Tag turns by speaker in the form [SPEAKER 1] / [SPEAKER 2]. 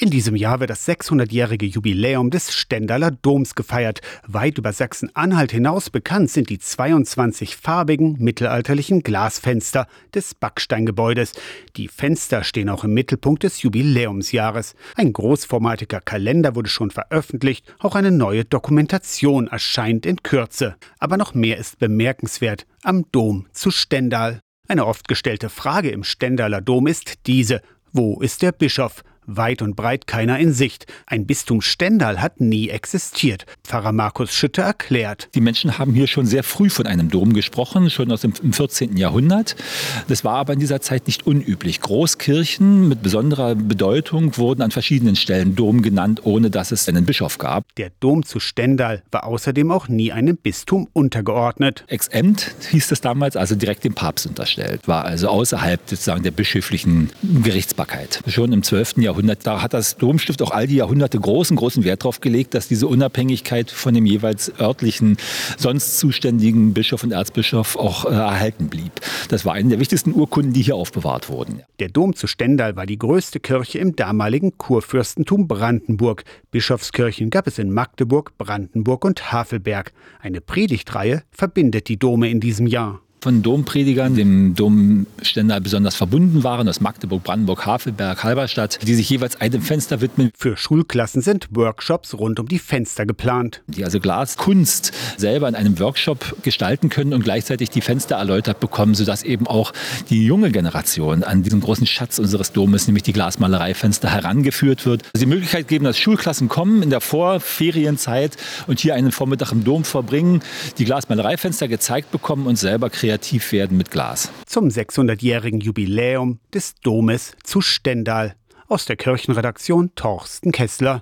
[SPEAKER 1] In diesem Jahr wird das 600-jährige Jubiläum des Stendaler Doms gefeiert. Weit über Sachsen-Anhalt hinaus bekannt sind die 22 farbigen mittelalterlichen Glasfenster des Backsteingebäudes. Die Fenster stehen auch im Mittelpunkt des Jubiläumsjahres. Ein großformatiger Kalender wurde schon veröffentlicht, auch eine neue Dokumentation erscheint in Kürze. Aber noch mehr ist bemerkenswert am Dom zu Stendal. Eine oft gestellte Frage im Stendaler Dom ist diese: Wo ist der Bischof? Weit und breit keiner in Sicht. Ein Bistum Stendal hat nie existiert. Pfarrer Markus Schütte erklärt.
[SPEAKER 2] Die Menschen haben hier schon sehr früh von einem Dom gesprochen, schon aus dem 14. Jahrhundert. Das war aber in dieser Zeit nicht unüblich. Großkirchen mit besonderer Bedeutung wurden an verschiedenen Stellen Dom genannt, ohne dass es einen Bischof gab.
[SPEAKER 1] Der Dom zu Stendal war außerdem auch nie einem Bistum untergeordnet.
[SPEAKER 2] Exempt hieß es damals, also direkt dem Papst unterstellt, war also außerhalb sozusagen der bischöflichen Gerichtsbarkeit. Schon im 12. Jahrhundert Jahrhundert. Da hat das Domstift auch all die Jahrhunderte großen, großen Wert darauf gelegt, dass diese Unabhängigkeit von dem jeweils örtlichen, sonst zuständigen Bischof und Erzbischof auch äh, erhalten blieb. Das war eine der wichtigsten Urkunden, die hier aufbewahrt wurden.
[SPEAKER 1] Der Dom zu Stendal war die größte Kirche im damaligen Kurfürstentum Brandenburg. Bischofskirchen gab es in Magdeburg, Brandenburg und Havelberg. Eine Predigtreihe verbindet die Dome in diesem Jahr
[SPEAKER 2] von Dompredigern, dem Domständer besonders verbunden waren, aus Magdeburg, Brandenburg, Havelberg, Halberstadt, die sich jeweils einem Fenster widmen.
[SPEAKER 1] Für Schulklassen sind Workshops rund um die Fenster geplant.
[SPEAKER 2] Die also Glaskunst selber in einem Workshop gestalten können und gleichzeitig die Fenster erläutert bekommen, sodass eben auch die junge Generation an diesen großen Schatz unseres Domes, nämlich die Glasmalereifenster, herangeführt wird. Also die Möglichkeit geben, dass Schulklassen kommen in der Vorferienzeit und hier einen Vormittag im Dom verbringen, die Glasmalereifenster gezeigt bekommen und selber kreativ kreativ werden mit Glas.
[SPEAKER 1] Zum 600-jährigen Jubiläum des Domes zu Stendal. Aus der Kirchenredaktion Torsten Kessler.